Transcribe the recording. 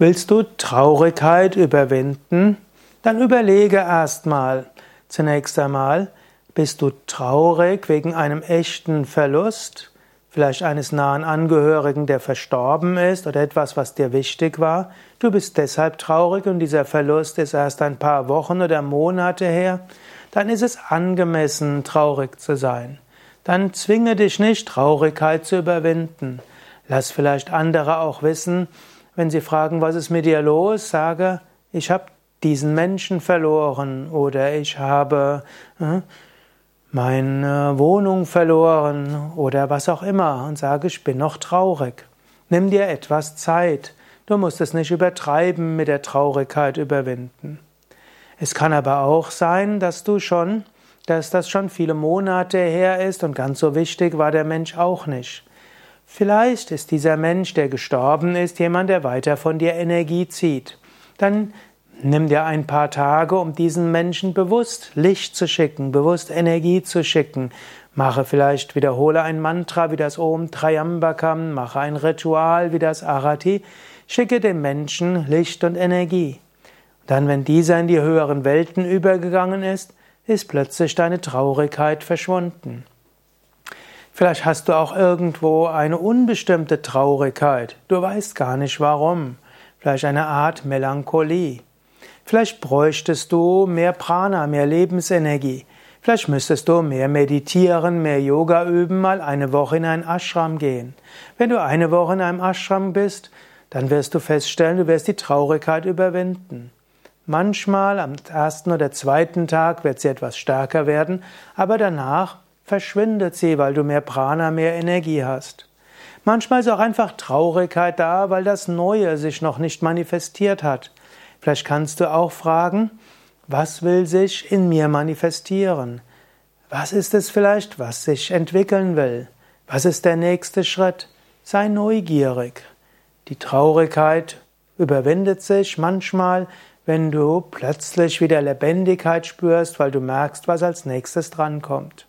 Willst du Traurigkeit überwinden? Dann überlege erstmal. Zunächst einmal, bist du traurig wegen einem echten Verlust? Vielleicht eines nahen Angehörigen, der verstorben ist oder etwas, was dir wichtig war. Du bist deshalb traurig und dieser Verlust ist erst ein paar Wochen oder Monate her. Dann ist es angemessen, traurig zu sein. Dann zwinge dich nicht, Traurigkeit zu überwinden. Lass vielleicht andere auch wissen, wenn sie fragen, was ist mit dir los, sage, ich habe diesen Menschen verloren oder ich habe äh, meine Wohnung verloren oder was auch immer und sage, ich bin noch traurig. Nimm dir etwas Zeit. Du musst es nicht übertreiben mit der Traurigkeit überwinden. Es kann aber auch sein, dass du schon, dass das schon viele Monate her ist und ganz so wichtig war der Mensch auch nicht. Vielleicht ist dieser Mensch, der gestorben ist, jemand, der weiter von dir Energie zieht. Dann nimm dir ein paar Tage, um diesen Menschen bewusst Licht zu schicken, bewusst Energie zu schicken. Mache vielleicht, wiederhole ein Mantra wie das Om Trayambakam, mache ein Ritual wie das Arati, schicke dem Menschen Licht und Energie. Dann, wenn dieser in die höheren Welten übergegangen ist, ist plötzlich deine Traurigkeit verschwunden. Vielleicht hast du auch irgendwo eine unbestimmte Traurigkeit. Du weißt gar nicht warum. Vielleicht eine Art Melancholie. Vielleicht bräuchtest du mehr Prana, mehr Lebensenergie. Vielleicht müsstest du mehr meditieren, mehr Yoga üben, mal eine Woche in ein Ashram gehen. Wenn du eine Woche in einem Ashram bist, dann wirst du feststellen, du wirst die Traurigkeit überwinden. Manchmal am ersten oder zweiten Tag wird sie etwas stärker werden, aber danach verschwindet sie, weil du mehr Prana, mehr Energie hast. Manchmal ist auch einfach Traurigkeit da, weil das Neue sich noch nicht manifestiert hat. Vielleicht kannst du auch fragen, was will sich in mir manifestieren? Was ist es vielleicht, was sich entwickeln will? Was ist der nächste Schritt? Sei neugierig. Die Traurigkeit überwindet sich manchmal, wenn du plötzlich wieder Lebendigkeit spürst, weil du merkst, was als nächstes drankommt.